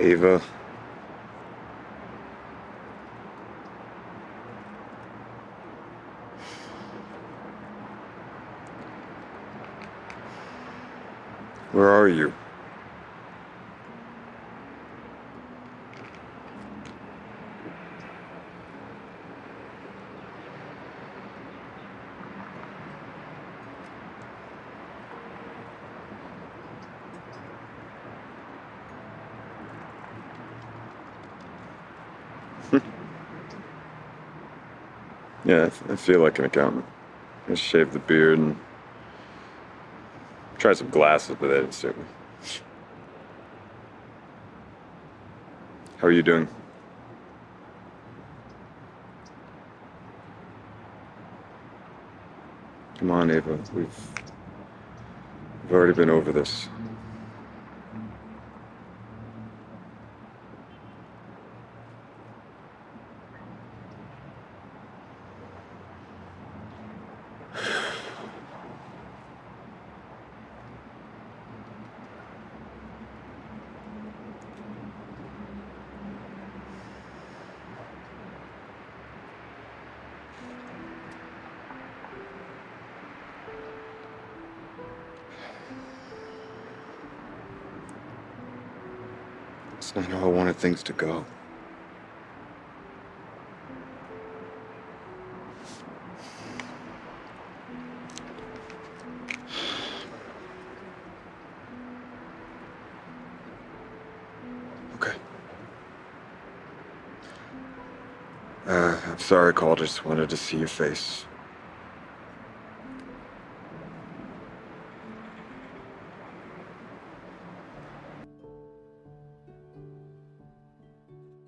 Ava. Where are you? Yeah, I feel like an accountant. I shaved the beard and tried some glasses, but they didn't suit me. How are you doing? Come on, Ava. We've we've already been over this. It's not how I wanted things to go. Okay. Uh, I'm sorry called. Just wanted to see your face.